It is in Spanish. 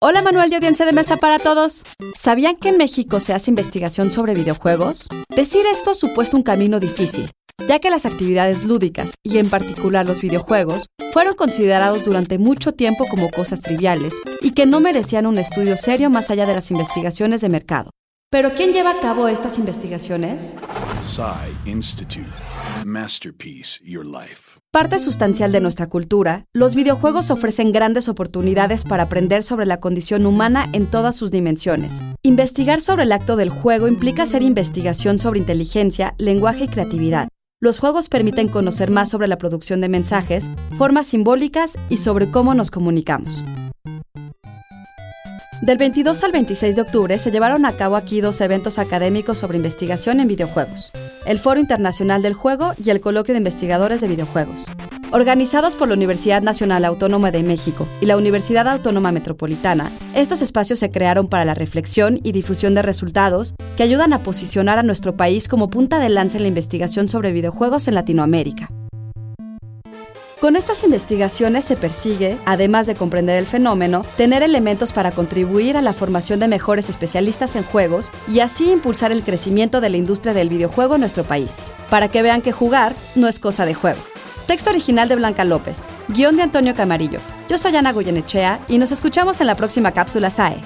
Hola Manuel de Audiencia de Mesa para Todos. ¿Sabían que en México se hace investigación sobre videojuegos? Decir esto ha supuesto un camino difícil, ya que las actividades lúdicas, y en particular los videojuegos, fueron considerados durante mucho tiempo como cosas triviales y que no merecían un estudio serio más allá de las investigaciones de mercado. Pero ¿quién lleva a cabo estas investigaciones? Institute. Masterpiece Your Life. Parte sustancial de nuestra cultura, los videojuegos ofrecen grandes oportunidades para aprender sobre la condición humana en todas sus dimensiones. Investigar sobre el acto del juego implica hacer investigación sobre inteligencia, lenguaje y creatividad. Los juegos permiten conocer más sobre la producción de mensajes, formas simbólicas y sobre cómo nos comunicamos. Del 22 al 26 de octubre se llevaron a cabo aquí dos eventos académicos sobre investigación en videojuegos, el Foro Internacional del Juego y el Coloquio de Investigadores de Videojuegos. Organizados por la Universidad Nacional Autónoma de México y la Universidad Autónoma Metropolitana, estos espacios se crearon para la reflexión y difusión de resultados que ayudan a posicionar a nuestro país como punta de lanza en la investigación sobre videojuegos en Latinoamérica. Con estas investigaciones se persigue, además de comprender el fenómeno, tener elementos para contribuir a la formación de mejores especialistas en juegos y así impulsar el crecimiento de la industria del videojuego en nuestro país, para que vean que jugar no es cosa de juego. Texto original de Blanca López, guion de Antonio Camarillo. Yo soy Ana Goyenechea y nos escuchamos en la próxima cápsula SAE.